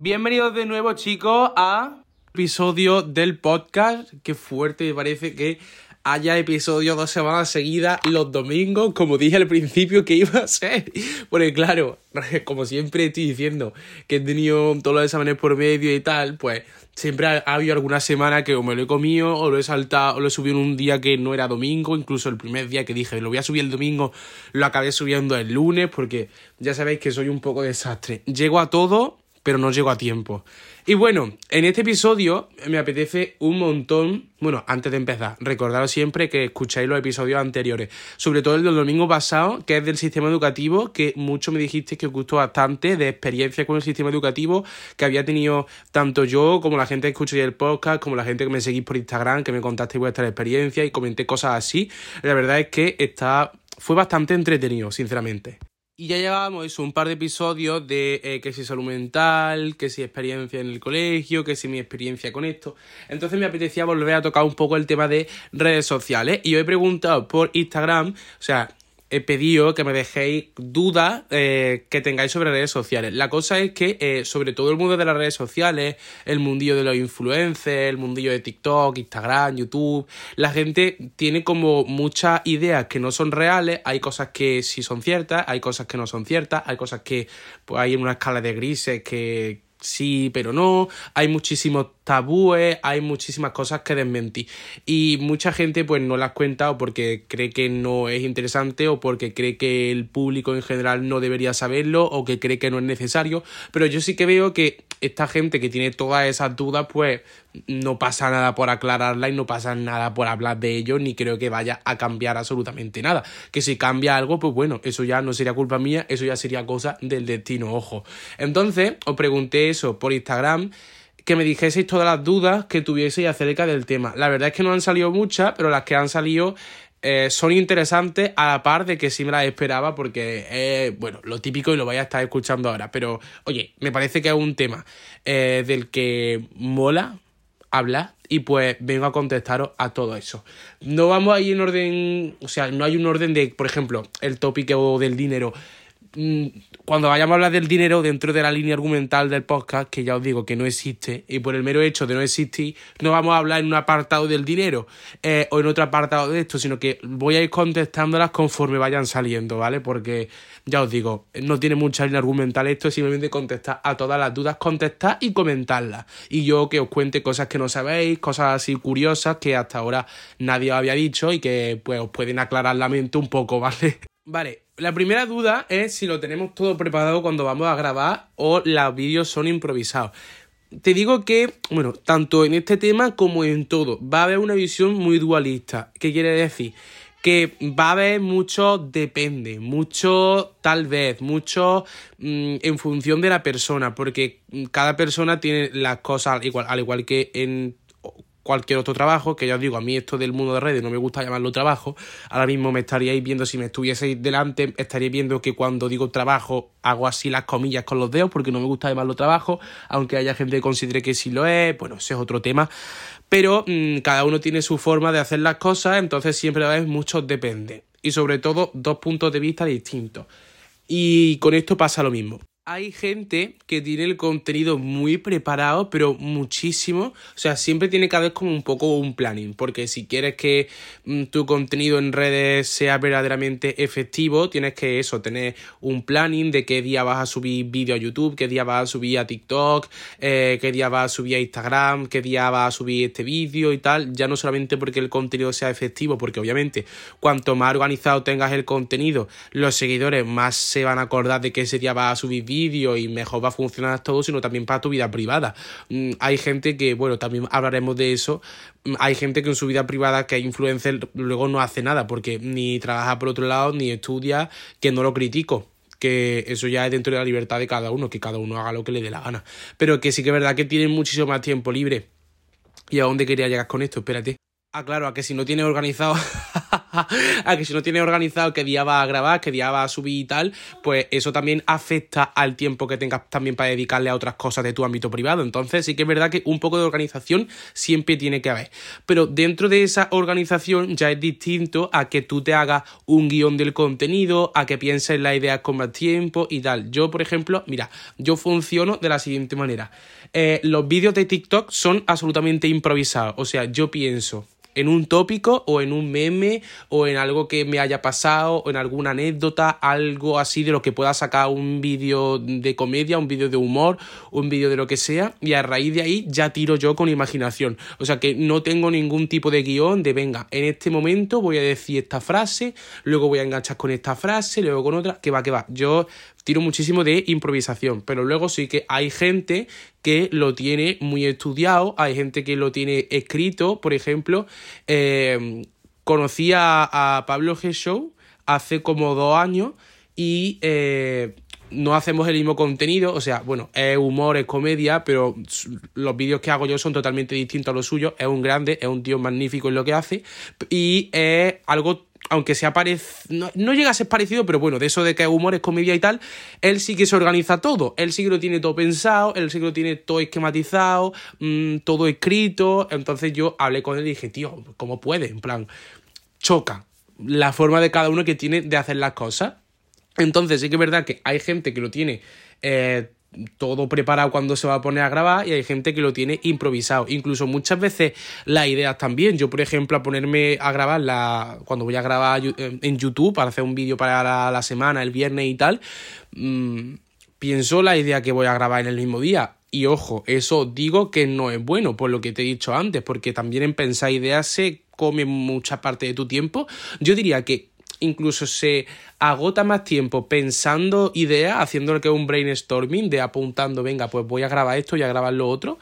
Bienvenidos de nuevo chicos a episodio del podcast. Qué fuerte me parece que haya episodio dos semanas seguidas los domingos, como dije al principio que iba a ser. Porque claro, como siempre estoy diciendo que he tenido todos los exámenes por medio y tal, pues siempre ha, habido alguna semana que o me lo he comido o lo he saltado o lo he subido en un día que no era domingo, incluso el primer día que dije lo voy a subir el domingo, lo acabé subiendo el lunes porque ya sabéis que soy un poco desastre. Llego a todo pero no llego a tiempo. Y bueno, en este episodio me apetece un montón, bueno, antes de empezar, recordaros siempre que escucháis los episodios anteriores, sobre todo el del domingo pasado, que es del sistema educativo, que mucho me dijisteis que os gustó bastante, de experiencia con el sistema educativo que había tenido tanto yo como la gente que escucha el podcast, como la gente que me seguís por Instagram, que me contasteis vuestra experiencia y comenté cosas así. La verdad es que está, fue bastante entretenido, sinceramente. Y ya llevábamos eso, un par de episodios de eh, que si salud mental, que si experiencia en el colegio, que si mi experiencia con esto. Entonces me apetecía volver a tocar un poco el tema de redes sociales. Y yo he preguntado por Instagram, o sea, he pedido que me dejéis dudas eh, que tengáis sobre redes sociales. La cosa es que, eh, sobre todo el mundo de las redes sociales, el mundillo de los influencers, el mundillo de TikTok, Instagram, YouTube, la gente tiene como muchas ideas que no son reales. Hay cosas que sí son ciertas, hay cosas que no son ciertas, hay cosas que pues, hay una escala de grises que sí, pero no. Hay muchísimos tabúes, hay muchísimas cosas que desmentir. Y mucha gente pues no las cuenta o porque cree que no es interesante o porque cree que el público en general no debería saberlo o que cree que no es necesario. Pero yo sí que veo que esta gente que tiene todas esas dudas pues no pasa nada por aclararla y no pasa nada por hablar de ello ni creo que vaya a cambiar absolutamente nada. Que si cambia algo pues bueno, eso ya no sería culpa mía, eso ya sería cosa del destino, ojo. Entonces os pregunté eso por Instagram que me dijeseis todas las dudas que tuvieseis acerca del tema. La verdad es que no han salido muchas, pero las que han salido eh, son interesantes a la par de que sí me las esperaba porque es, bueno, lo típico y lo vais a estar escuchando ahora. Pero, oye, me parece que es un tema eh, del que mola hablar y pues vengo a contestaros a todo eso. No vamos a ir en orden, o sea, no hay un orden de, por ejemplo, el tópico del dinero. Mm, cuando vayamos a hablar del dinero dentro de la línea argumental del podcast, que ya os digo que no existe, y por el mero hecho de no existir, no vamos a hablar en un apartado del dinero eh, o en otro apartado de esto, sino que voy a ir contestándolas conforme vayan saliendo, ¿vale? Porque ya os digo, no tiene mucha línea argumental esto, es simplemente contestar a todas las dudas, contestar y comentarlas. Y yo que os cuente cosas que no sabéis, cosas así curiosas que hasta ahora nadie os había dicho y que pues os pueden aclarar la mente un poco, ¿vale? Vale, la primera duda es si lo tenemos todo preparado cuando vamos a grabar o los vídeos son improvisados. Te digo que, bueno, tanto en este tema como en todo, va a haber una visión muy dualista. ¿Qué quiere decir? Que va a haber mucho depende, mucho tal vez, mucho mm, en función de la persona, porque cada persona tiene las cosas igual, al igual que en cualquier otro trabajo, que ya os digo, a mí esto del mundo de redes no me gusta llamarlo trabajo, ahora mismo me estaríais viendo, si me estuvieseis delante, estaríais viendo que cuando digo trabajo hago así las comillas con los dedos, porque no me gusta llamarlo trabajo, aunque haya gente que considere que sí lo es, bueno, ese es otro tema, pero mm, cada uno tiene su forma de hacer las cosas, entonces siempre a veces mucho depende, y sobre todo dos puntos de vista distintos. Y con esto pasa lo mismo hay gente que tiene el contenido muy preparado, pero muchísimo. O sea, siempre tiene que haber como un poco un planning, porque si quieres que mm, tu contenido en redes sea verdaderamente efectivo, tienes que eso, tener un planning de qué día vas a subir vídeo a YouTube, qué día vas a subir a TikTok, eh, qué día vas a subir a Instagram, qué día vas a subir este vídeo y tal. Ya no solamente porque el contenido sea efectivo, porque obviamente cuanto más organizado tengas el contenido, los seguidores más se van a acordar de que ese día vas a subir vídeo y mejor va a funcionar todo, sino también para tu vida privada. Mm, hay gente que, bueno, también hablaremos de eso, mm, hay gente que en su vida privada, que es influencer, luego no hace nada, porque ni trabaja por otro lado, ni estudia, que no lo critico que eso ya es dentro de la libertad de cada uno, que cada uno haga lo que le dé la gana. Pero que sí que es verdad que tienen muchísimo más tiempo libre. ¿Y a dónde quería llegar con esto? Espérate. Ah, claro, a que si no tiene organizado a que si no tienes organizado qué día vas a grabar, qué día vas a subir y tal, pues eso también afecta al tiempo que tengas también para dedicarle a otras cosas de tu ámbito privado. Entonces sí que es verdad que un poco de organización siempre tiene que haber. Pero dentro de esa organización ya es distinto a que tú te hagas un guion del contenido, a que pienses la idea con más tiempo y tal. Yo, por ejemplo, mira, yo funciono de la siguiente manera. Eh, los vídeos de TikTok son absolutamente improvisados. O sea, yo pienso en un tópico o en un meme o en algo que me haya pasado o en alguna anécdota, algo así de lo que pueda sacar un vídeo de comedia, un vídeo de humor, un vídeo de lo que sea y a raíz de ahí ya tiro yo con imaginación. O sea que no tengo ningún tipo de guion de venga, en este momento voy a decir esta frase, luego voy a enganchar con esta frase, luego con otra, que va, que va. Yo tiro muchísimo de improvisación, pero luego sí que hay gente que lo tiene muy estudiado, hay gente que lo tiene escrito, por ejemplo, eh, conocí a, Pablo G. Show hace como dos años y... Eh, no hacemos el mismo contenido, o sea, bueno, es humor, es comedia, pero los vídeos que hago yo son totalmente distintos a los suyos. Es un grande, es un tío magnífico en lo que hace y es algo aunque sea parecido, no, llega a ser parecido, pero bueno, de eso de que humor es comedia y tal, él sí que se organiza todo, él sí que lo tiene todo pensado, él sí que lo tiene todo esquematizado, mm, todo escrito, entonces yo hablé con él y dije, tío, ¿cómo puede? En plan, choca la forma de cada uno que tiene de hacer las cosas. Entonces sí que es verdad que hay gente que lo tiene eh, todo preparado cuando se va a poner a grabar y hay gente que lo tiene improvisado. Incluso muchas veces las ideas también. Yo, por ejemplo, a ponerme a grabar la, cuando voy a grabar en YouTube para hacer un vídeo para la, semana, el viernes y tal, mm, pienso la idea que voy a grabar en el mismo día. Y ojo, eso digo que no es bueno, por lo que te he dicho antes, porque también en pensar ideas se come mucha parte de tu tiempo. Yo diría que incluso se agota más tiempo pensando ideas, haciendo lo que es un brainstorming, de apuntando, venga, pues voy a grabar esto y a grabar lo otro.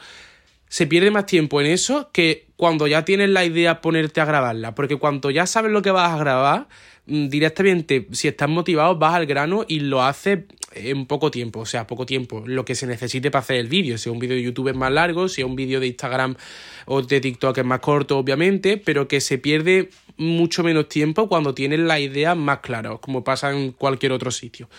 Se pierde más tiempo en eso que cuando ya tienes la idea ponerte a grabarla. Porque cuando ya sabes lo que vas a grabar, directamente, si estás motivado, vas al grano y lo haces en poco tiempo, o sea, poco tiempo, lo que se necesite para hacer el vídeo. Si un vídeo de YouTube es más largo, si un vídeo de Instagram o de TikTok es más corto, obviamente, pero que se pierde mucho menos tiempo cuando tienes la idea más clara, como pasa en cualquier otro sitio.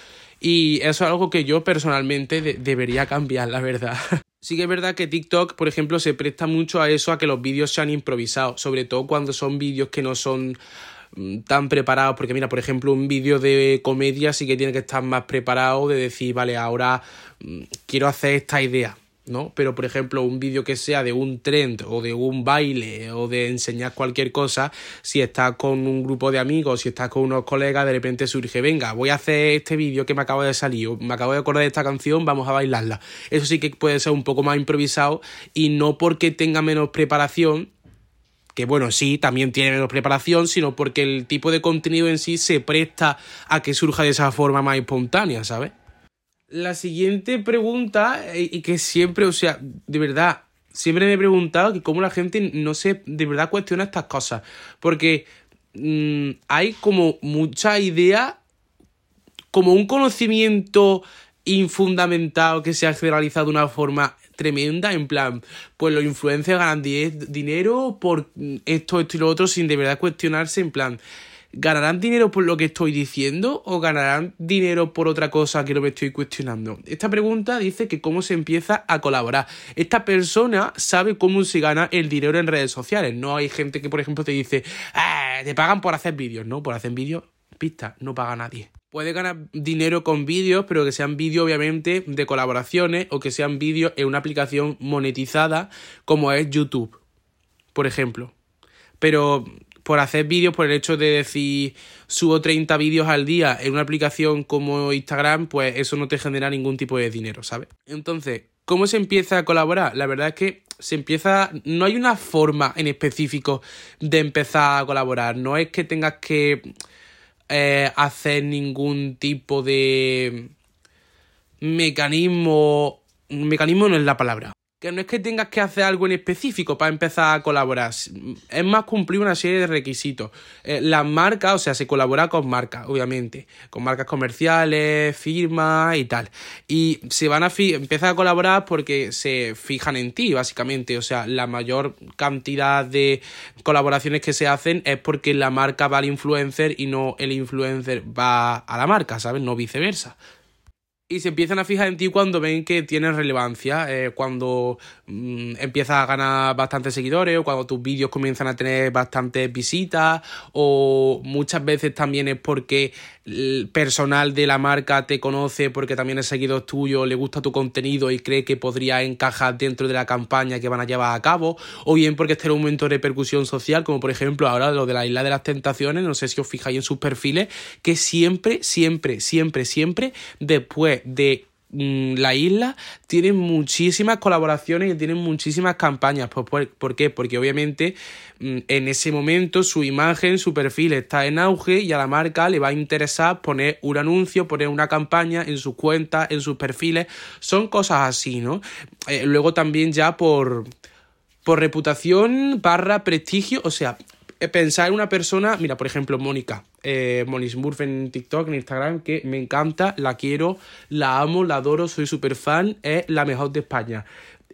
Y eso es algo que yo personalmente debería cambiar, la verdad. Sí que es verdad que TikTok, por ejemplo, se presta mucho a eso, a que los vídeos sean improvisados, sobre todo cuando son vídeos que no son mm, tan preparados, porque mira, por ejemplo, un vídeo de comedia sí que tiene que estar más preparado de decir, vale, ahora mm, quiero hacer esta idea, ¿no? Pero, por ejemplo, un vídeo que sea de un trend o de un baile o de enseñar cualquier cosa, si estás con un grupo de amigos, si estás con unos colegas, de repente surge, venga, voy a hacer este vídeo que me acabo de salir, o me acabo de acordar de esta canción, vamos a bailarla. Eso sí que puede ser un poco más improvisado y no porque tenga menos preparación, que bueno, sí, también tiene menos preparación, sino porque el tipo de contenido en sí se presta a que surja de esa forma más espontánea, ¿sabes? La siguiente pregunta, eh, y que siempre, o sea, de verdad, siempre me he preguntado que cómo la gente no se de verdad cuestiona estas cosas. Porque mm, hay como mucha idea, como un conocimiento infundamentado que se ha generalizado de una forma tremenda, en plan, pues los influencers ganan dinero por esto, esto y lo otro, sin de verdad cuestionarse, en plan, ¿Ganarán dinero por lo que estoy diciendo o ganarán dinero por otra cosa que no me estoy cuestionando? Esta pregunta dice que cómo se empieza a colaborar. Esta persona sabe cómo se gana el dinero en redes sociales. No hay gente que, por ejemplo, te dice, ah, te pagan por hacer vídeos. No, por hacer vídeos, pista, no paga nadie. Puede ganar dinero con vídeos, pero que sean vídeos obviamente de colaboraciones o que sean vídeos en una aplicación monetizada como es YouTube, por ejemplo. Pero por hacer vídeos, por el hecho de decir subo 30 vídeos al día en una aplicación como Instagram, pues eso no te genera ningún tipo de dinero, ¿sabes? Entonces, ¿cómo se empieza a colaborar? La verdad es que se empieza, no hay una forma en específico de empezar a colaborar, no es que tengas que eh, hacer ningún tipo de mecanismo, mecanismo no es la palabra, que no es que tengas que hacer algo en específico para empezar a colaborar, es más cumplir una serie de requisitos. Eh, las marcas, o sea, se colabora con marcas, obviamente, con marcas comerciales, firmas y tal. Y se van a empezar a colaborar porque se fijan en ti, básicamente. O sea, la mayor cantidad de colaboraciones que se hacen es porque la marca va al influencer y no el influencer va a la marca, ¿sabes? No viceversa y se empiezan a fijar en ti cuando ven que tienes relevancia, eh, cuando mm, empiezas a ganar bastantes seguidores o cuando tus vídeos comienzan a tener bastantes visitas o muchas veces también es porque el personal de la marca te conoce porque también es seguidor tuyo, le gusta tu contenido y cree que podría encajar dentro de la campaña que van a llevar a cabo o bien porque este es un momento de repercusión social como por ejemplo ahora lo de la isla de las tentaciones, no sé si os fijáis en sus perfiles, que siempre, siempre, siempre, siempre después de la isla tienen muchísimas colaboraciones y tienen muchísimas campañas. Pues, ¿Por, qué? Porque obviamente mm, en ese momento su imagen, su perfil está en auge y a la marca le va a interesar poner un anuncio, poner una campaña en sus cuentas, en sus perfiles. Son cosas así, ¿no? Eh, luego también ya por, por reputación barra prestigio, o sea, pensar en una persona, mira, por ejemplo, Mónica, eh, Monis Murphy en TikTok, en Instagram, que me encanta, la quiero, la amo, la adoro, soy súper fan, es la mejor de España.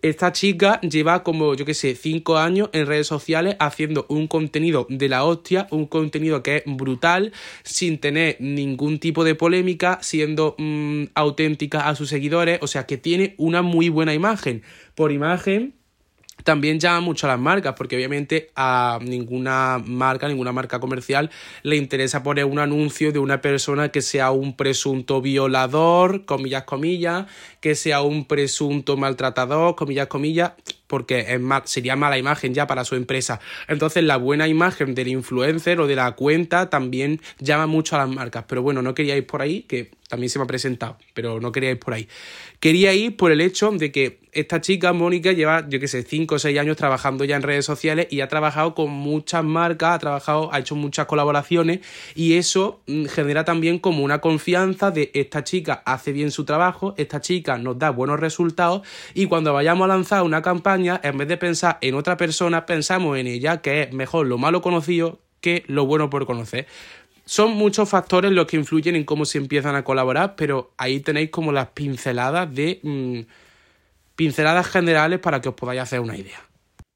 Esta chica lleva como, yo qué sé, cinco años en redes sociales haciendo un contenido de la hostia, un contenido que es brutal, sin tener ningún tipo de polémica, siendo mm, auténtica a sus seguidores, o sea que tiene una muy buena imagen. Por imagen, también llama mucho a las marcas, porque obviamente a ninguna marca, ninguna marca comercial le interesa poner un anuncio de una persona que sea un presunto violador, comillas, comillas, que sea un presunto maltratador, comillas, comillas, porque es sería mala imagen ya para su empresa. Entonces la buena imagen del influencer o de la cuenta también llama mucho a las marcas. Pero bueno, no quería ir por ahí, que también se me ha presentado, pero no quería ir por ahí. Quería ir por el hecho de que esta chica, Mónica, lleva, yo qué sé, 5 o 6 años trabajando ya en redes sociales y ha trabajado con muchas marcas, ha trabajado, ha hecho muchas colaboraciones y eso mm, genera también como una confianza de esta chica hace bien su trabajo, esta chica nos da buenos resultados y cuando vayamos a lanzar una campaña, en vez de pensar en otra persona, pensamos en ella, que es mejor lo malo conocido que lo bueno por conocer. Son muchos factores los que influyen en cómo se empiezan a colaborar, pero ahí tenéis como las pinceladas de... Mm, pinceladas generales para que os podáis hacer una idea.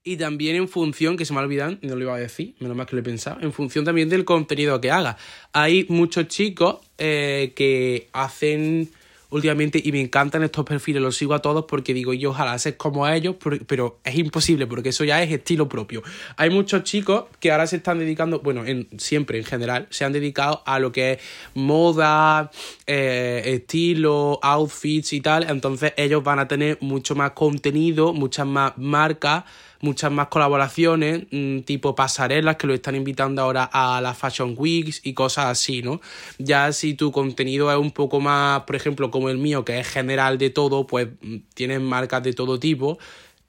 Y también en función, que se me ha olvidado, no lo iba a decir, menos mal que lo he pensado, en función también del contenido que haga. Hay muchos chicos eh, que hacen últimamente y me encantan estos perfiles, los sigo a todos porque digo yo ojalá ser como ellos, pero es imposible porque eso ya es estilo propio. Hay muchos chicos que ahora se están dedicando, bueno, en, siempre en general, se han dedicado a lo que es moda, eh, estilo, outfits y tal, entonces ellos van a tener mucho más contenido, muchas más marcas muchas más colaboraciones, mm, tipo pasarelas que lo están invitando ahora a las Fashion Weeks y cosas así, ¿no? Ya si tu contenido es un poco más, por ejemplo, como el mío, que es general de todo, pues mm, tienes marcas de todo tipo.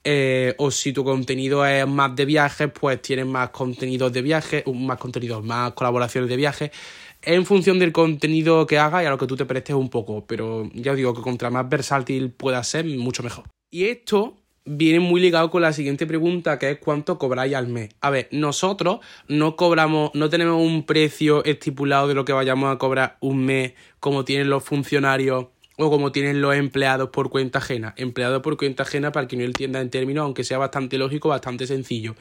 Eh, o si tu contenido es más de viajes, pues tienes más contenidos de viajes, más contenidos, más colaboraciones de viajes. En función del contenido que hagas y a lo que tú te prestes un poco. Pero ya os digo que contra más versátil pueda ser, mucho mejor. Y esto viene muy ligado con la siguiente pregunta, que es cuánto cobráis al mes. A ver, nosotros no cobramos, no tenemos un precio estipulado de lo que vayamos a cobrar un mes, como tienen los funcionarios o como tienen los empleados por cuenta ajena. Empleado por cuenta ajena, para que no entienda en términos, aunque sea bastante lógico, bastante sencillo.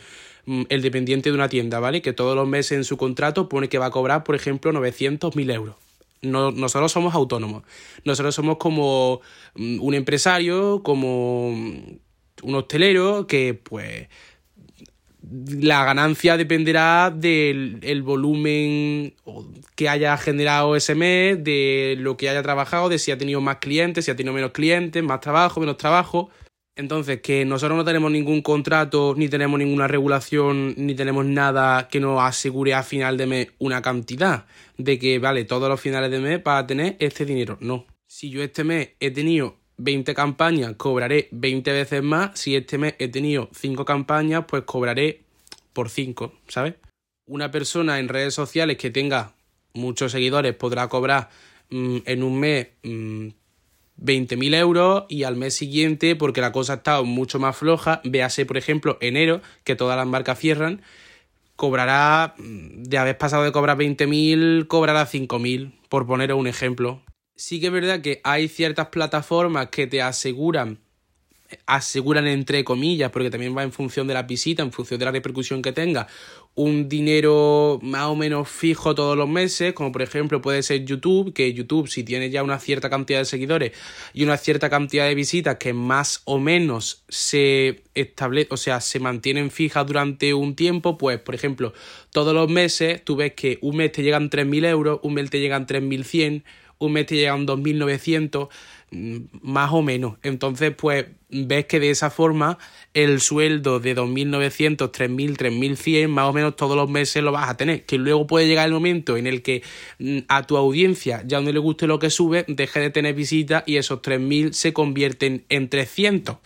Mm, el dependiente de una tienda, ¿vale? Que todos los meses en su contrato pone que va a cobrar, por ejemplo, 900.000 euros. No, nosotros somos autónomos. Nosotros somos como mm, un empresario, como un hostelero que pues la ganancia dependerá del volumen que haya generado ese mes, de lo que haya trabajado, de si ha tenido más clientes, si ha tenido menos clientes, más trabajo, menos trabajo. Entonces, que nosotros no tenemos ningún contrato, ni tenemos ninguna regulación, ni tenemos nada que nos asegure a final de mes una cantidad de que, vale, todos los finales de mes para tener este dinero. No. Si yo este mes he tenido 20 campañas, cobraré 20 veces más. Si este mes he tenido 5 campañas, pues cobraré por 5, ¿sabes? Una persona en redes sociales que tenga muchos seguidores podrá cobrar mm, en un mes 20.000 euros y al mes siguiente, porque la cosa ha estado mucho más floja, véase por ejemplo enero, que todas las marcas cierran, cobrará, de haber pasado de cobrar 20.000, cobrará 5.000, por poner un ejemplo. Sí que es verdad que hay ciertas plataformas que te aseguran aseguran entre comillas, porque también va en función de la visita, en función de la repercusión que tenga, un dinero más o menos fijo todos los meses, como por ejemplo puede ser YouTube, que YouTube si tiene ya una cierta cantidad de seguidores y una cierta cantidad de visitas que más o menos se establece, o sea, se mantienen fijas durante un tiempo, pues por ejemplo, todos los meses tú ves que un mes te llegan 3.000 euros, un mes te llegan 3.100, un mes te llegan 2.900 Mm, más o menos. Entonces, pues ves que de esa forma el sueldo de 2.900, 3.000, 3.100, más o menos todos los meses lo vas a tener. Que luego puede llegar el momento en el que mm, a tu audiencia ya no le guste lo que sube, deje de tener visitas y esos 3.000 se convierten en 300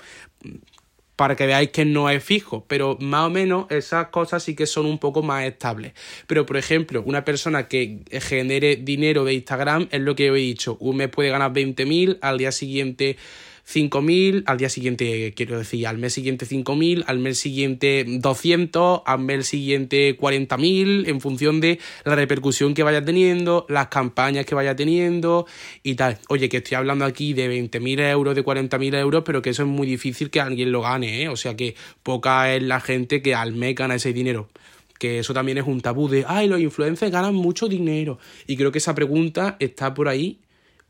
para que veáis que no es fijo, pero más o menos esas cosas sí que son un poco más estables. Pero por ejemplo, una persona que genere dinero de Instagram es lo que he dicho, un mes puede ganar 20.000, al día siguiente 5.000, al día siguiente, quiero decir, al mes siguiente 5.000, al mes siguiente 200, al mes siguiente 40.000, en función de la repercusión que vaya teniendo, las campañas que vaya teniendo y tal. Oye, que estoy hablando aquí de 20.000 euros, de 40.000 euros, pero que eso es muy difícil que alguien lo gane, ¿eh? O sea que poca es la gente que al mes gana ese dinero que eso también es un tabú de, ay, los influencers ganan mucho dinero. Y creo que esa pregunta está por ahí,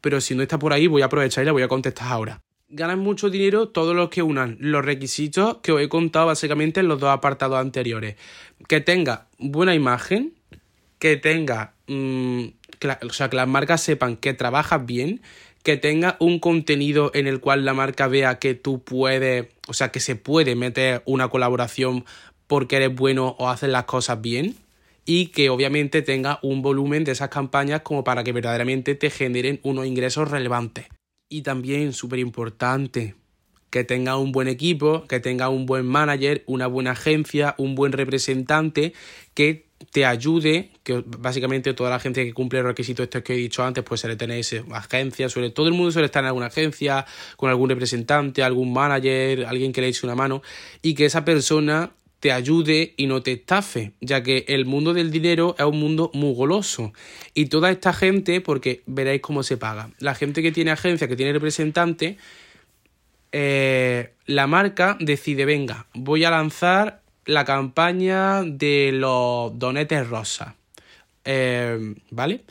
pero si no está por ahí, voy a aprovechar y la voy a contestar ahora ganan mucho dinero todos los que unan los requisitos que os he contado básicamente en los dos apartados anteriores. Que tenga buena imagen, que tenga, mm, o sea, que las marcas sepan que trabajas bien, que tenga un contenido en el cual la marca vea que tú puedes, o sea, que se puede meter una colaboración porque eres bueno o haces las cosas bien y que obviamente tenga un volumen de esas campañas como para que verdaderamente te generen unos ingresos relevantes y también súper importante que tenga un buen equipo, que tenga un buen manager, una buena agencia, un buen representante que te ayude, que básicamente toda la gente que cumple los requisitos estos que he dicho antes, pues suele tener agencia, suele, todo el mundo suele estar en alguna agencia, con algún representante, algún manager, alguien que le eche una mano, y que esa persona te ayude y no te estafe, ya que el mundo del dinero es un mundo muy goloso. Y toda esta gente, porque veréis cómo se paga. La gente que tiene agencia, que tiene representante, eh, la marca decide, venga, voy a lanzar la campaña de los donetes rosas. Eh, ¿Vale?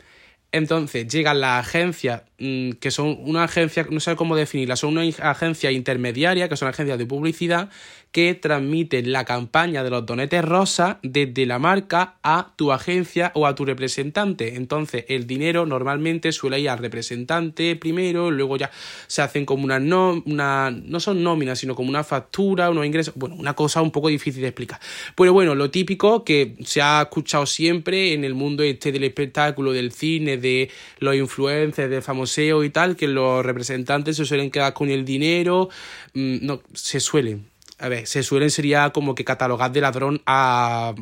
Entonces llegan las agencias, mm, que son una agencia, no sé cómo definirla, son una agencia intermediaria, que son agencias de publicidad, que transmiten la campaña de los donetes rosas desde la marca a tu agencia o a tu representante. Entonces, el dinero normalmente suele ir al representante primero, luego ya se hacen como una no, una, no son nóminas, sino como una factura, unos ingresos. Bueno, una cosa un poco difícil de explicar. Pero bueno, lo típico que se ha escuchado siempre en el mundo este del espectáculo, del cine, de los influencers, de famoseo y tal, que los representantes se suelen quedar con el dinero. Mm, no, se suelen a ver, se suelen sería como que catalogar de ladrón a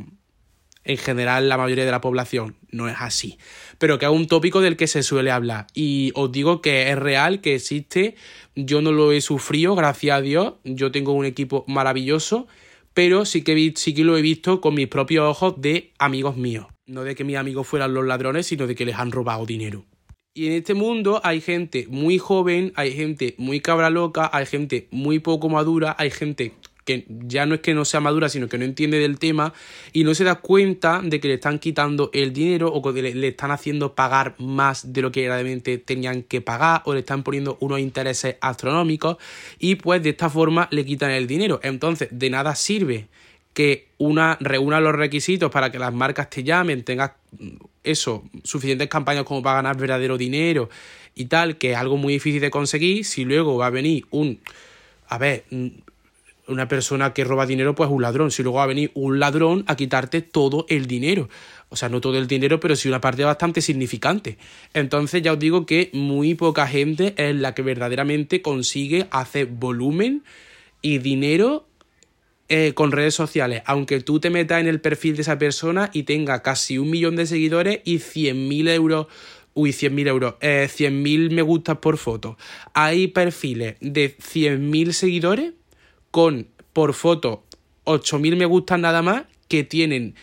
en general la mayoría de la población. No es así. Pero que es un tópico del que se suele hablar. Y os digo que es real, que existe. Yo no lo he sufrido, gracias a Dios. Yo tengo un equipo maravilloso. Pero sí que, sí que lo he visto con mis propios ojos de amigos míos. No de que mis amigos fueran los ladrones, sino de que les han robado dinero. Y en este mundo hay gente muy joven, hay gente muy cabra loca, hay gente muy poco madura, hay gente que ya no es que no sea madura, sino que no entiende del tema y no se da cuenta de que le están quitando el dinero o que le, están haciendo pagar más de lo que realmente tenían que pagar o le están poniendo unos intereses astronómicos y pues de esta forma le quitan el dinero. Entonces, de nada sirve que una reúna los requisitos para que las marcas te llamen, tengas eso, suficientes campañas como para ganar verdadero dinero y tal, que es algo muy difícil de conseguir, si luego va a venir un a ver, una persona que roba dinero, pues es un ladrón. Si luego va a venir un ladrón a quitarte todo el dinero. O sea, no todo el dinero, pero sí una parte bastante significante. Entonces ya os digo que muy poca gente es la que verdaderamente consigue hacer volumen y dinero eh, con redes sociales. Aunque tú te metas en el perfil de esa persona y tenga casi un millón de seguidores y 100.000 euros Uy, 100.000 euros. Eh, 100.000 me gustas por foto. Hay perfiles de 100.000 seguidores con por foto 8.000 me gustan nada más que tienen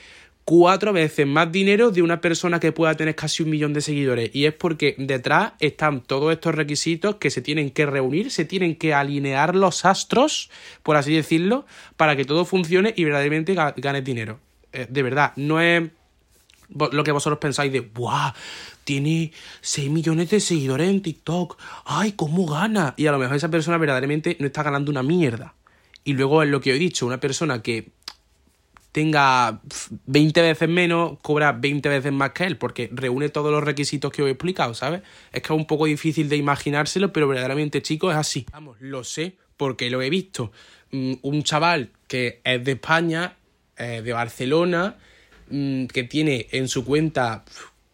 cuatro veces más dinero de una persona que pueda tener casi un millón de seguidores. Y es porque detrás están todos estos requisitos que se tienen que reunir, se tienen que alinear los astros, por así decirlo, para que todo funcione y verdaderamente ganes dinero. Eh, de verdad, no es lo que vosotros pensáis de, ¡buah! Tiene 6 millones de seguidores en TikTok. ¡Ay, cómo gana! Y a lo mejor esa persona verdaderamente no está ganando una mierda. Y luego es lo que he dicho, una persona que tenga 20 veces menos, cobra 20 veces más que él, porque reúne todos los requisitos que os he explicado, ¿sabes? Es que es un poco difícil de imaginárselo, pero verdaderamente, chicos, es así. Vamos, lo sé, porque lo he visto. Mm, un chaval que es de España, de Barcelona, mm, que tiene en su cuenta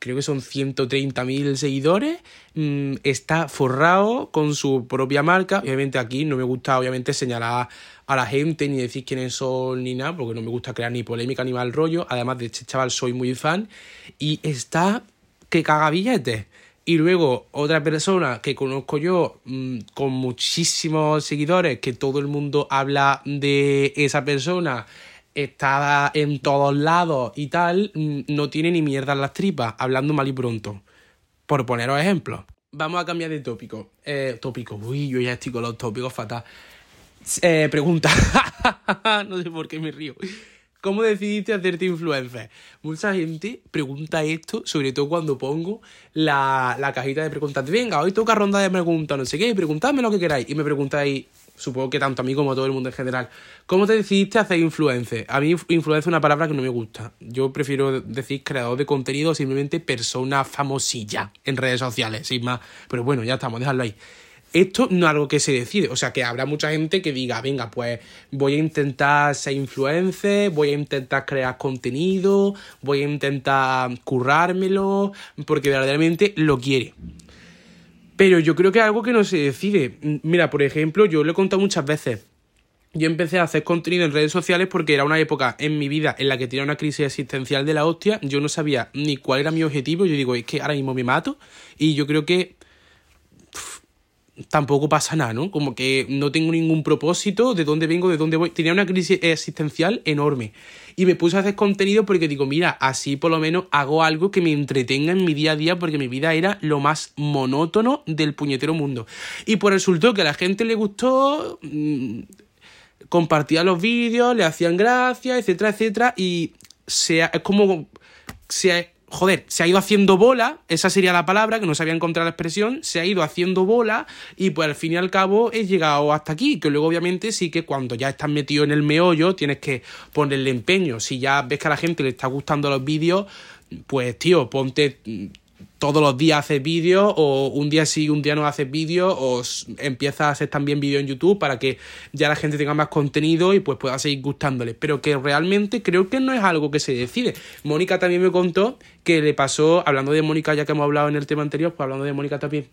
creo que son 130.000 seguidores, mm, está forrado con su propia marca. Obviamente aquí no me gusta obviamente señalar a la gente ni decir quiénes son ni nada, porque no me gusta crear ni polémica ni mal rollo. Además de este chaval soy muy fan y está que caga billetes. Y luego otra persona que conozco yo mm, con muchísimos seguidores, que todo el mundo habla de esa persona está en todos lados y tal, mm, no tiene ni mierda en las tripas, hablando mal y pronto. Por poneros ejemplos. Vamos a cambiar de tópico. Eh, tópico, uy, yo ya estoy con los tópicos fatal. Eh, pregunta. no sé por qué me río. ¿Cómo decidiste hacerte influencer? Mucha gente pregunta esto, sobre todo cuando pongo la, la cajita de preguntas. Venga, hoy toca ronda de preguntas, no sé qué, preguntadme lo que queráis. Y me preguntáis, supongo que tanto a mí como a todo el mundo en general, ¿cómo te decidiste hacer influencer? A mí influencer es una palabra que no me gusta. Yo prefiero decir creador de contenido o simplemente persona famosilla en redes sociales, sin más. Pero bueno, ya estamos, déjalo ahí. Esto no es algo que se decide, o sea que habrá mucha gente que diga, venga, pues voy a intentar ser influencer, voy a intentar crear contenido, voy a intentar currármelo, porque verdaderamente lo quiere. Pero yo creo que es algo que no se decide. Mira, por ejemplo, yo lo he contado muchas veces. Yo empecé a hacer contenido en redes sociales porque era una época en mi vida en la que tenía una crisis existencial de la hostia. Yo no sabía ni cuál era mi objetivo. Yo digo, es que ahora mismo me mato. Y yo creo que tampoco pasa nada, ¿no? Como que no tengo ningún propósito, de dónde vengo, de dónde voy. Tenía una crisis existencial enorme. Y me puse a hacer contenido porque digo, mira, así por lo menos hago algo que me entretenga en mi día a día porque mi vida era lo más monótono del puñetero mundo. Y pues resultó que a la gente le gustó, mm, compartía los vídeos, le hacían gracia, etcétera, etcétera. Y sea, es como... Se, joder, se ha ido haciendo bola, esa sería la palabra, que no sabía encontrar la expresión, se ha ido haciendo bola y pues al fin y al cabo he llegado hasta aquí, que luego obviamente sí que cuando ya estás metido en el meollo tienes que ponerle empeño, si ya ves que a la gente le está gustando los vídeos, pues tío, ponte todos los días haces vídeos o un día sí, un día no haces vídeos o empiezas a hacer también vídeos en YouTube para que ya la gente tenga más contenido y pues pueda seguir gustándole. Pero que realmente creo que no es algo que se decide. Mónica también me contó que le pasó, hablando de Mónica ya que hemos hablado en el tema anterior, pues hablando de Mónica también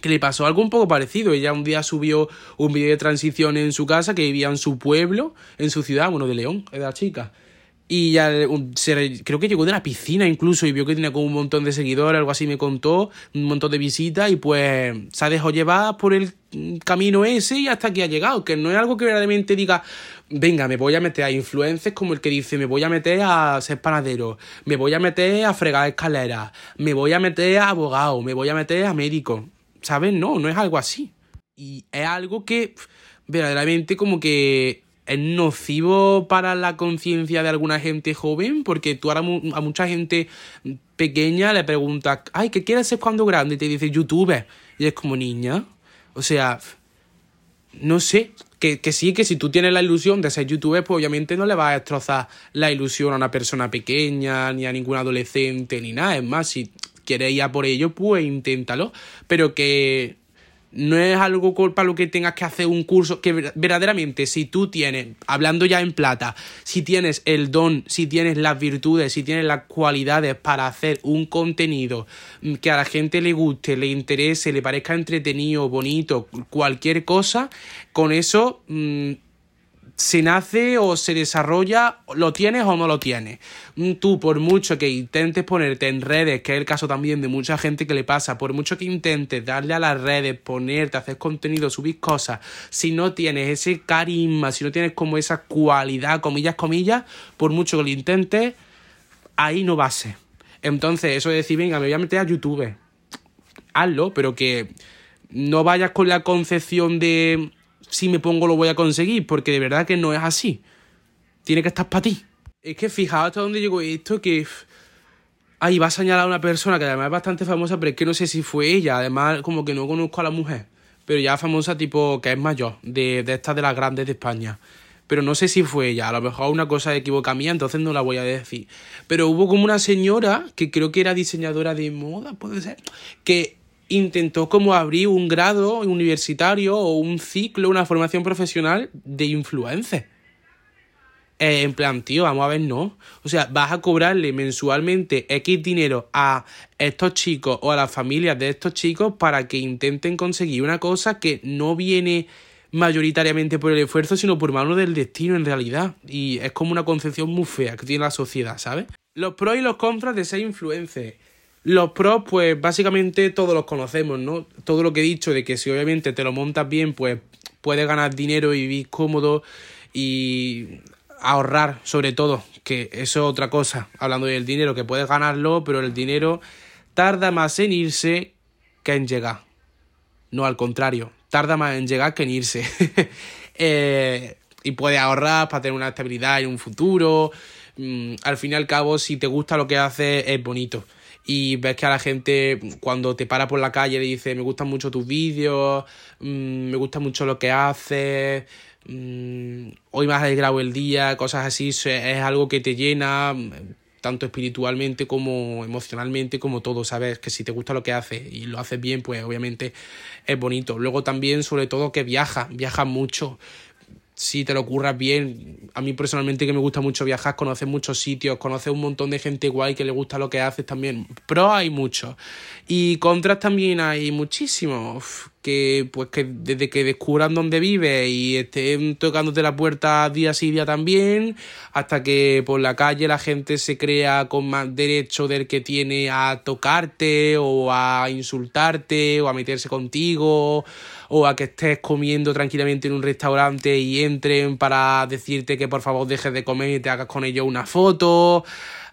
que le pasó algo un poco parecido. Ella un día subió un vídeo de transición en su casa, que vivía en su pueblo, en su ciudad, bueno, de León, era chica. Y ya creo que llegó de la piscina incluso y vio que tenía como un montón de seguidores, algo así me contó, un montón de visitas y pues se ha dejado llevar por el camino ese y hasta aquí ha llegado, que no es algo que verdaderamente diga, venga, me voy a meter a influencers como el que dice, me voy a meter a ser panadero, me voy a meter a fregar escaleras, me voy a meter a abogado, me voy a meter a médico, ¿sabes? No, no es algo así. Y es algo que verdaderamente como que es nocivo para la conciencia de alguna gente joven, porque tú ahora a mucha gente pequeña le preguntas, ay, ¿qué quieres ser cuando grande? Y te dice youtuber. Y es como niña. O sea, no sé, que, que, sí, que si tú tienes la ilusión de ser youtuber, pues obviamente no le vas a destrozar la ilusión a una persona pequeña, ni a ningún adolescente, ni nada. Es más, si quieres ir a por ello, pues inténtalo. Pero que no es algo para lo que tengas que hacer un curso, que verdaderamente si tú tienes, hablando ya en plata, si tienes el don, si tienes las virtudes, si tienes las cualidades para hacer un contenido que a la gente le guste, le interese, le parezca entretenido, bonito, cualquier cosa, con eso... Mm, se nace o se desarrolla, lo tienes o no lo tienes. Mm, tú, por mucho que intentes ponerte en redes, que es el caso también de mucha gente que le pasa, por mucho que intentes darle a las redes, ponerte, hacer contenido, subir cosas, si no tienes ese carisma, si no tienes como esa cualidad, comillas, comillas, por mucho que lo intentes, ahí no va a ser. Entonces, eso de decir, venga, me voy a meter a YouTube. Hazlo, pero que no vayas con la concepción de si me pongo lo voy a conseguir, porque de verdad que no es así. Tiene que estar para ti. Es que fijaos hasta dónde llegó esto, que... Ahí va a señalar a una persona que además es bastante famosa, pero es que no sé si fue ella. Además, como que no conozco a la mujer. Pero ya famosa, tipo, que es mayor, de, de estas de las grandes de España. Pero no sé si fue ella. A lo mejor una cosa equivoca mía, entonces no la voy a decir. Pero hubo como una señora, que creo que era diseñadora de moda, puede ser, que intentó como abrir un grado universitario o un ciclo, una formación profesional de influencer. Eh, en plan, tío, vamos a ver, no. O sea, vas a cobrarle mensualmente X dinero a estos chicos o a las familias de estos chicos para que intenten conseguir una cosa que no viene mayoritariamente por el esfuerzo, sino por mano del destino en realidad. Y es como una concepción muy fea que tiene la sociedad, ¿sabes? Los pros y los contras de ser influencer. Los pros, pues básicamente todos los conocemos, ¿no? Todo lo que he dicho de que si obviamente te lo montas bien, pues puedes ganar dinero y vivir cómodo y ahorrar sobre todo, que eso es otra cosa, hablando del dinero, que puedes ganarlo, pero el dinero tarda más en irse que en llegar. No, al contrario, tarda más en llegar que en irse. Eh, y puedes ahorrar para tener una estabilidad en un futuro. Mm, al fin y al cabo, si te gusta lo que haces, es bonito y ves que a la gente cuando te para por la calle le dice me gustan mucho tus vídeos, mm, me gusta mucho lo que haces, mm, hoy me has alegrado el día, cosas así, es algo que te llena tanto espiritualmente como emocionalmente, como todo, ¿sabes? Que si te gusta lo que haces y lo haces bien, pues obviamente es bonito. Luego también, sobre todo, que viaja, viaja mucho si te lo curras bien. A mí personalmente que me gusta mucho viajar, conocer muchos sitios, conocer un montón de gente guay que le gusta lo que haces también. Pro hay muchos. Y contras también hay muchísimos que pues que desde que descubran dónde vives y estén tocándote la puerta día sí día también, hasta que por la calle la gente se crea con más derecho del que tiene a tocarte o a insultarte o a meterse contigo o a que estés comiendo tranquilamente en un restaurante y entren para decirte que por favor dejes de comer y te hagas con ellos una foto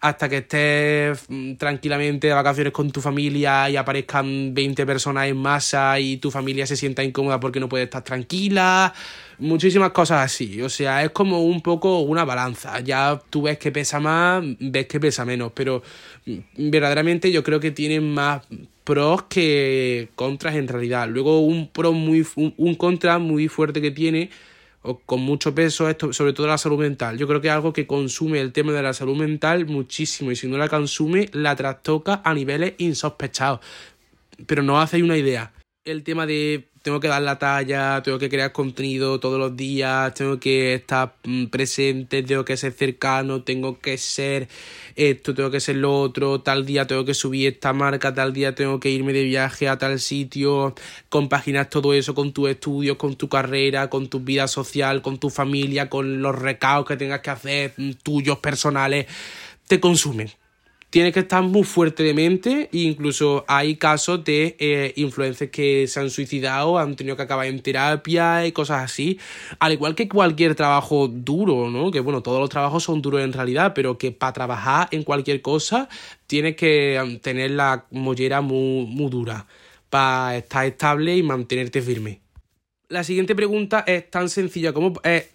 hasta que estés mm, tranquilamente de vacaciones con tu familia y aparezcan 20 personas en masa y tu familia se sienta incómoda porque no puede estar tranquila. Muchísimas cosas así. O sea, es como un poco una balanza. Ya tú ves que pesa más, ves que pesa menos. Pero mm, verdaderamente yo creo que tienen más pros que contras en realidad. Luego un pro muy un contra muy fuerte que tiene o con mucho peso, esto, sobre todo la salud mental. Yo creo que es algo que consume el tema de la salud mental muchísimo y si no la consume, la trastoca a niveles insospechados. Pero no hacéis una idea. El tema de tengo que dar la talla, tengo que crear contenido todos los días, tengo que estar mm, presente, tengo que ser cercano, tengo que ser esto, tengo que ser lo otro, tal día tengo que subir esta marca, tal día tengo que irme de viaje a tal sitio, compaginar todo eso con tus estudios, con tu carrera, con tu vida social, con tu familia, con los recados que tengas que hacer mm, tuyos personales, te consumen tiene que estar muy fuerte de mente e incluso hay casos de eh, influencers que se han suicidado, han tenido que acabar en terapia y cosas así, al igual que cualquier trabajo duro, ¿no? Que bueno, todos los trabajos son duros en realidad, pero que para trabajar en cualquier cosa tienes que um, tener la mollera muy, muy dura para estar estable y mantenerte firme. La siguiente pregunta es tan sencilla como... Eh,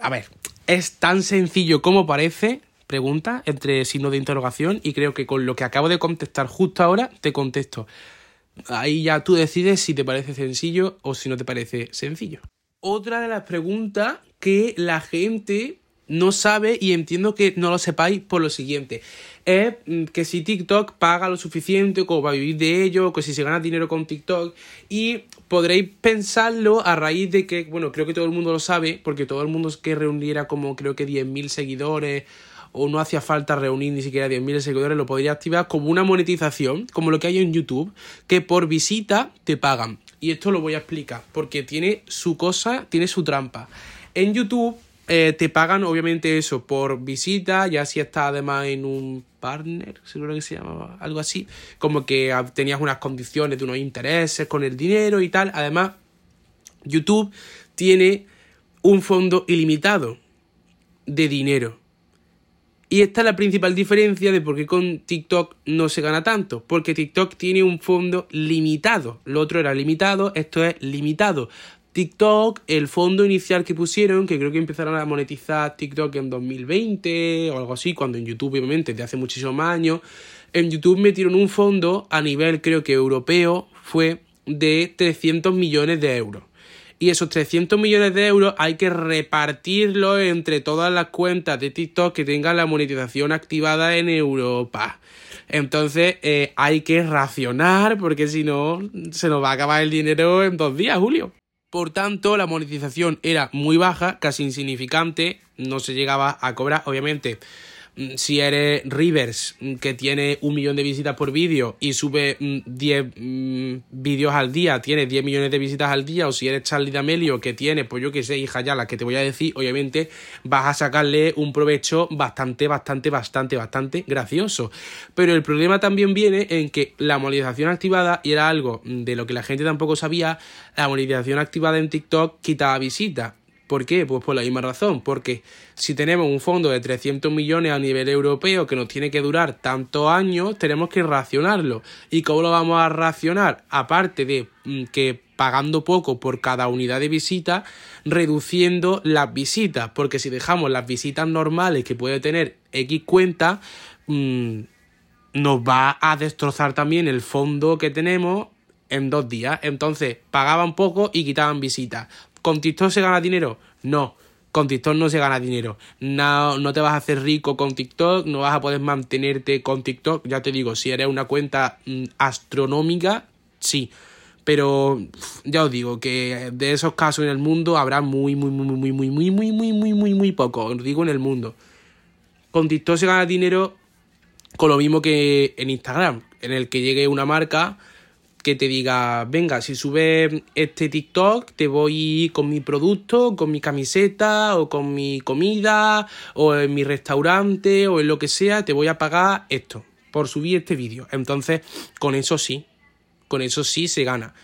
a ver, es tan sencillo como parece pregunta entre signos de interrogación y creo que con lo que acabo de contestar justo ahora te contesto. Ahí ya tú decides si te parece sencillo o si no te parece sencillo. Otra de las preguntas que la gente no sabe y entiendo que no lo sepáis por lo siguiente. Es mm, que si TikTok paga lo suficiente como para vivir de ello, que si se gana dinero con TikTok y podréis pensarlo a raíz de que, bueno, creo que todo el mundo lo sabe, porque todo el mundo que reuniera como creo que 10.000 seguidores o no hacía falta reunir ni siquiera 10.000 seguidores, lo podría activar como una monetización, como lo que hay en YouTube, que por visita te pagan. Y esto lo voy a explicar, porque tiene su cosa, tiene su trampa. En YouTube eh, te pagan obviamente eso por visita, ya si estás además en un partner, seguro que se llamaba, algo así, como que tenías unas condiciones de unos intereses con el dinero y tal. Además, YouTube tiene un fondo ilimitado de dinero. Y esta es la principal diferencia de por qué con TikTok no se gana tanto. Porque TikTok tiene un fondo limitado. Lo otro era limitado, esto es limitado. TikTok, el fondo inicial que pusieron, que creo que empezaron a monetizar TikTok en 2020 o algo así, cuando en YouTube obviamente de hace muchísimos años, en YouTube metieron un fondo a nivel creo que europeo, fue de 300 millones de euros y esos 300 millones de euros hay que repartirlo entre todas las cuentas de TikTok que tengan la monetización activada en Europa. Entonces eh, hay que racionar porque si no se nos va a acabar el dinero en dos días, Julio. Por tanto, la monetización era muy baja, casi insignificante, no se llegaba a cobrar, obviamente si eres Rivers, mm, que tiene un millón de visitas por vídeo y sube 10 mm, vídeos al día, tiene 10 millones de visitas al día, o si eres Charlie D'Amelio, que tiene, pues yo que sé, hija ya, la que te voy a decir, obviamente vas a sacarle un provecho bastante, bastante, bastante, bastante gracioso. Pero el problema también viene en que la monetización activada, y era algo de lo que la gente tampoco sabía, la monetización activada en TikTok quitaba visitas ¿Por qué? Pues por la misma razón, porque si tenemos un fondo de 300 millones a nivel europeo que nos tiene que durar tantos años, tenemos que racionarlo. ¿Y cómo lo vamos a racionar? Aparte de mm, que pagando poco por cada unidad de visita, reduciendo las visitas, porque si dejamos las visitas normales que puede tener X cuenta, mm, nos va a destrozar también el fondo que tenemos en dos días. Entonces, pagaban poco y quitaban visitas. ¿Con TikTok se gana dinero? No. Con TikTok no se gana dinero. No, no te vas a hacer rico con TikTok, no vas a poder mantenerte con TikTok. Ya te digo, si eres una cuenta mm, astronómica, sí. Pero ya os digo que de esos casos en el mundo habrá muy, muy, muy, muy, muy, muy, muy, muy, muy, muy, muy poco. Os digo en el mundo. Con TikTok se gana dinero con lo mismo que en Instagram, en el que llegue una marca que te diga, venga, si sube este TikTok, te voy con mi producto, con mi camiseta, o con mi comida, o en mi restaurante, o en lo que sea, te voy a pagar esto, por subir este vídeo. Entonces, con eso sí, con eso sí se gana.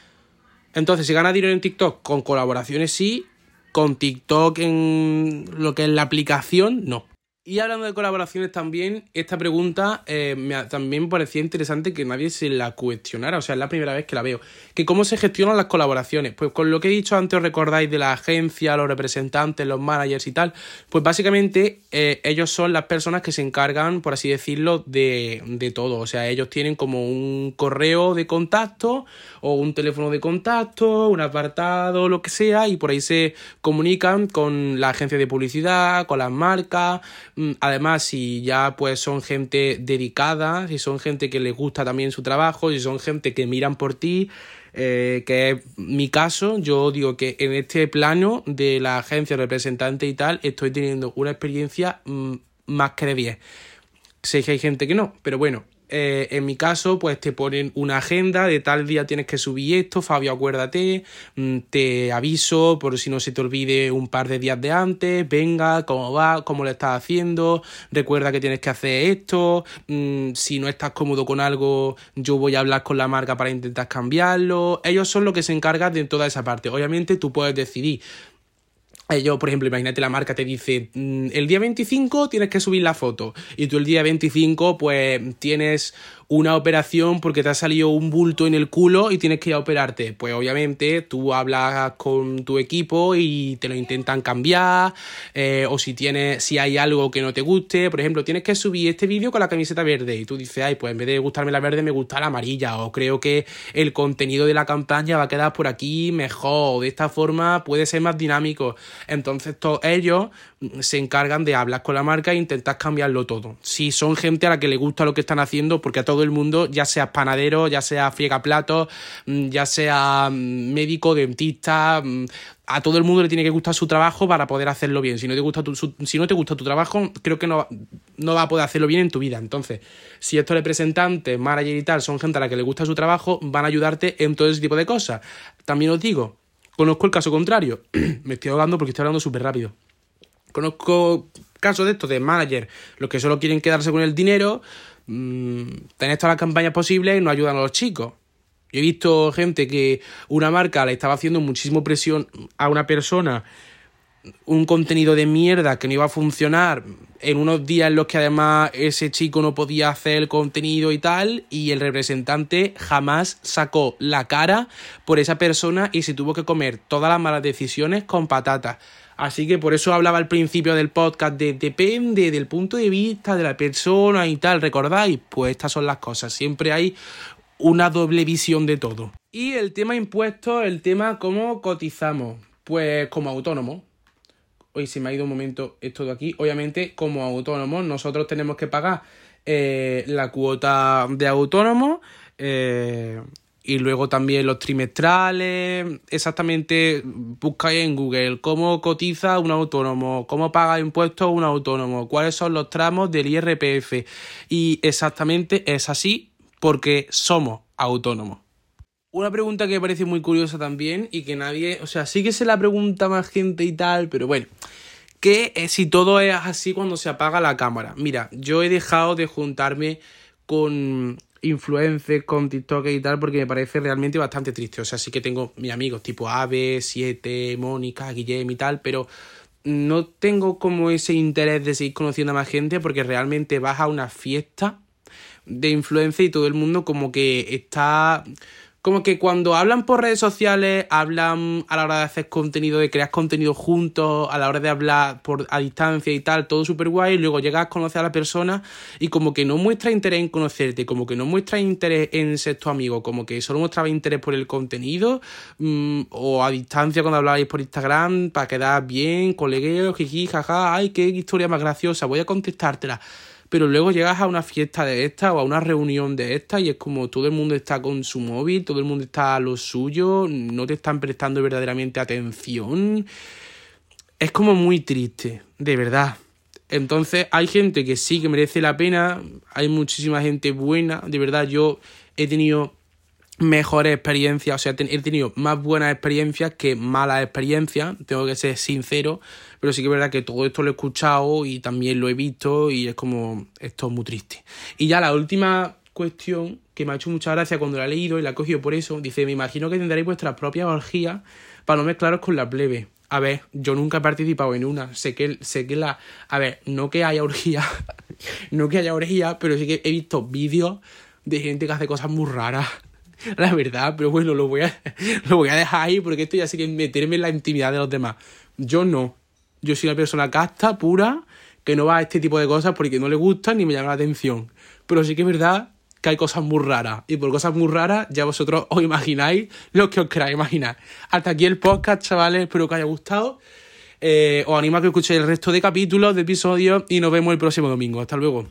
Entonces, ¿se gana dinero en TikTok? Con colaboraciones sí, con TikTok en lo que es la aplicación, no. Y hablando de colaboraciones también, esta pregunta eh, me también parecía interesante que nadie se la cuestionara, o sea, es la primera vez que la veo. Que cómo se gestionan las colaboraciones. Pues con lo que he dicho antes, os recordáis de la agencia, los representantes, los managers y tal, pues básicamente eh, ellos son las personas que se encargan, por así decirlo, de, de todo. O sea, ellos tienen como un correo de contacto o un teléfono de contacto, un apartado, lo que sea, y por ahí se comunican con la agencia de publicidad, con las marcas además, si ya pues son gente dedicada, si son gente que les gusta también su trabajo, si son gente que miran por ti, eh, que es mi caso, yo digo que en este plano de la agencia representante y tal, estoy teniendo una experiencia mm, más que de 10. Sé que hay gente que no, pero bueno, eh, en mi caso, pues te ponen una agenda de tal día tienes que subir esto, Fabio, acuérdate, mm, te aviso por si no se te olvide un par de días de antes, venga, cómo va, cómo lo estás haciendo, recuerda que tienes que hacer esto, mm, si no estás cómodo con algo, yo voy a hablar con la marca para intentar cambiarlo. Ellos son los que se encargan de toda esa parte. Obviamente tú puedes decidir, yo, por ejemplo, imagínate la marca te dice, mm, el día 25 tienes que subir la foto y tú el día 25 pues tienes una operación porque te ha salido un bulto en el culo y tienes que ir a operarte. Pues obviamente tú hablas con tu equipo y te lo intentan cambiar. Eh, o si tienes, si hay algo que no te guste, por ejemplo, tienes que subir este vídeo con la camiseta verde. Y tú dices, ay, pues en vez de gustarme la verde, me gusta la amarilla. O creo que el contenido de la campaña va a quedar por aquí mejor. De esta forma puede ser más dinámico. Entonces, todos ellos se encargan de hablar con la marca e intentar cambiarlo todo. Si son gente a la que le gusta lo que están haciendo, porque a todo el mundo, ya sea panadero, ya sea friega platos, mm, ya sea mm, médico, dentista, mm, a todo el mundo le tiene que gustar su trabajo para poder hacerlo bien. Si no te gusta tu, si no te gusta tu trabajo, creo que no, no va a poder hacerlo bien en tu vida. Entonces, si estos representantes, manager y tal, son gente a la que le gusta su trabajo, van a ayudarte en todo ese tipo de cosas. También os digo, conozco el caso contrario. Me estoy ahogando porque estoy hablando súper rápido. Conozco casos de estos de manager, los que solo quieren quedarse con el dinero, mmm, todas las campañas posibles y no ayudan a los chicos. Yo he visto gente que una marca le estaba haciendo muchísimo presión a una persona, un contenido de mierda que no iba a funcionar en unos días en los que además ese chico no podía hacer el contenido y tal, y el representante jamás sacó la cara por esa persona y se tuvo que comer todas las malas decisiones con patatas. Así que por eso hablaba al principio del podcast de depende del punto de vista de la persona y tal, ¿recordáis? Pues estas son las cosas, siempre hay una doble visión de todo. Y el tema impuestos, el tema cómo cotizamos, pues como autónomo. Hoy se me ha ido un momento esto de aquí. Obviamente, como autónomo, nosotros tenemos que pagar eh, la cuota de autónomo. Eh, y luego también los trimestrales, exactamente buscáis en Google cómo cotiza un autónomo, cómo paga impuestos un autónomo, cuáles son los tramos del IRPF. Y exactamente es así porque somos autónomos. Una pregunta que me parece muy curiosa también y que nadie, o sea, sí que se la pregunta más gente y tal, pero bueno, que si todo es así cuando se apaga la cámara. Mira, yo he dejado de juntarme con influencers, con TikTok y tal, porque me parece realmente bastante triste. O sea, sí que tengo mis amigos tipo Ave, Siete, Mónica, Guillem y tal, pero no tengo como ese interés de seguir conociendo a más gente porque realmente vas a una fiesta de influencia y todo el mundo como que está como que cuando hablan por redes sociales, hablan a la hora de hacer contenido, de crear contenido juntos, a la hora de hablar por a distancia y tal, todo súper guay, luego llegas a conocer a la persona y como que no muestra interés en conocerte, como que no muestra interés en ser tu amigo, como que solo mostraba interés por el contenido, mmm, o a distancia cuando hablabais por Instagram, para quedar bien, colegueo, jiji, jaja, ay, qué historia más graciosa, voy a contestártela pero luego llegas a una fiesta de esta o a una reunión de esta y es como todo el mundo está con su móvil, todo el mundo está a lo suyo, no te están prestando verdaderamente atención. Es como muy triste, de verdad. Entonces hay gente que sí que merece la pena, hay muchísima gente buena, de verdad yo he tenido mejores experiencias, o sea, he tenido más buenas experiencias que malas experiencias, tengo que ser sincero, pero sí que es verdad que todo esto lo he escuchado y también lo he visto y es como, esto es muy triste. Y ya la última cuestión que me ha hecho mucha gracia cuando la he leído y la he cogido por eso, dice, me imagino que tendréis vuestras propias orgías para no mezclaros con la plebe. A ver, yo nunca he participado en una, sé que, sé que la... A ver, no que haya orgía, no que haya orgía, pero sí que he visto vídeos de gente que hace cosas muy raras la verdad, pero bueno, lo voy a, lo voy a dejar ahí porque esto ya sé que meterme en la intimidad de los demás. Yo no. Yo soy una persona casta, pura, que no va a este tipo de cosas porque no le gustan ni me llama la atención. Pero sí que es verdad que hay cosas muy raras. Y por cosas muy raras, ya vosotros os imagináis lo que os queráis imaginar. Hasta aquí el podcast, chavales. Espero que os haya gustado. Eh, os animo a que escuchéis el resto de capítulos, de episodios y nos vemos el próximo domingo. Hasta luego.